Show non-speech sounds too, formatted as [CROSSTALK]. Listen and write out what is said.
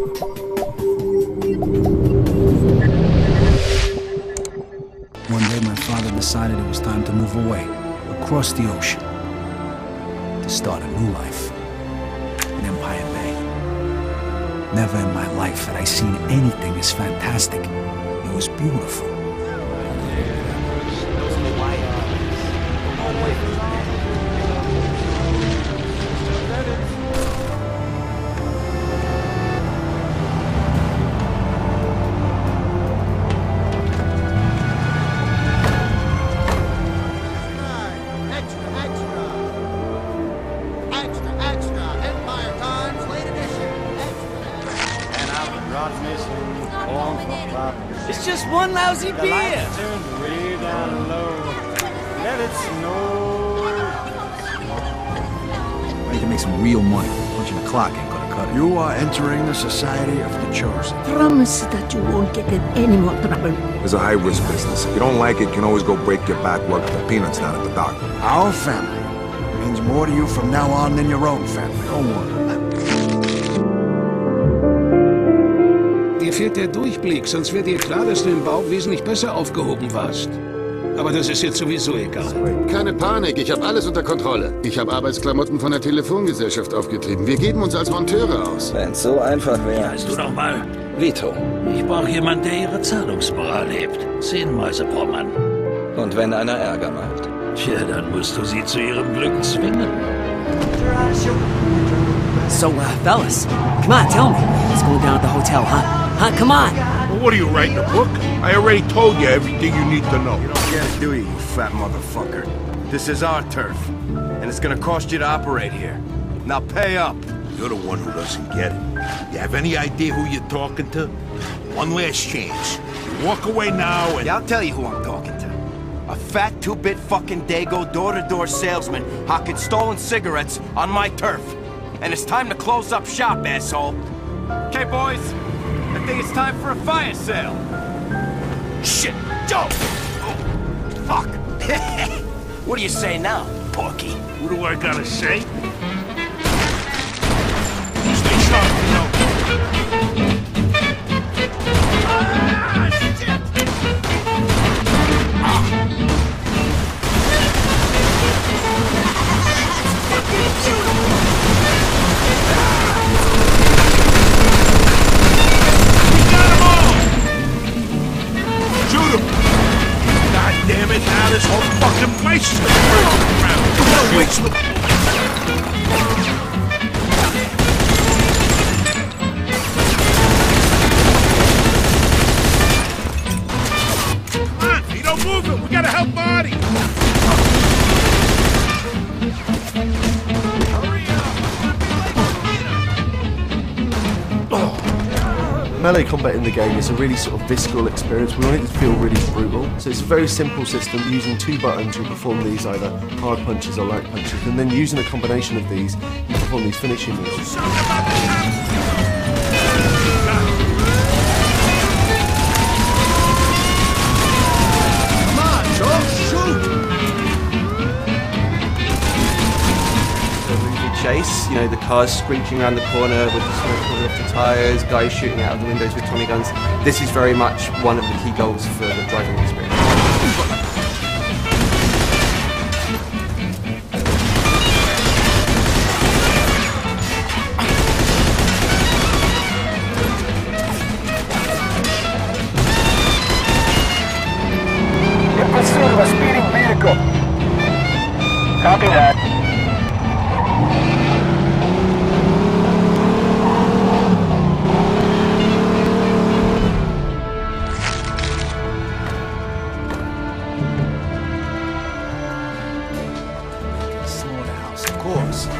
One day, my father decided it was time to move away, across the ocean, to start a new life in Empire Bay. Never in my life had I seen anything as fantastic. It was beautiful. It's just one lousy The beer. lights turned way down low. Let it snow. Ready to make some real money. Punching the clock ain't gonna cut it. You are entering the society of the chosen. Promise that you won't get in any more trouble. It's a high risk business. If you don't like it, you can always go break your back working for peanuts down at the dock. Our family means more to you from now on than your own family. Don't worry. Fehlt der Durchblick, sonst wird dir klar, dass du im Bau wesentlich besser aufgehoben warst. Aber das ist jetzt sowieso egal. Keine Panik, ich habe alles unter Kontrolle. Ich habe Arbeitsklamotten von der Telefongesellschaft aufgetrieben. Wir geben uns als Monteure aus. Wenn's so einfach wäre. Weißt du doch mal, Vito. ich brauche jemanden, der ihre Zahlungsmoral lebt. Zehnmäusepommern. Und wenn einer Ärger macht? Tja, dann musst du sie zu ihrem Glück zwingen. So, uh, fellas, come on, tell me. What's going down at the hotel, huh? Huh? Come on. Well, what are you writing a book? I already told you everything you need to know. You don't get it, do you, you fat motherfucker? This is our turf, and it's gonna cost you to operate here. Now pay up. You're the one who doesn't get it. You have any idea who you're talking to? One last chance. You walk away now and... Yeah, I'll tell you who I'm talking to. A fat two-bit fucking Dago door-to-door salesman hocking stolen cigarettes on my turf. And it's time to close up shop, asshole. Okay, boys. I think it's time for a fire sale. Shit, Joe! Oh, fuck. [LAUGHS] what do you say now, Porky? What do I gotta say? Place the. Come on, Vito, move it! We gotta help Marty! Melee combat in the game is a really sort of visceral experience. We want it to feel really brutal. So it's a very simple system using two buttons you perform these either hard punches or light punches and then using a combination of these you perform these finishing moves. You know, the cars screeching around the corner with the smoke coming off the tyres, guys shooting out of the windows with Tommy guns. This is very much one of the key goals for the driving experience. Pursuit of a speeding vehicle. Copy that. Slaughterhouse,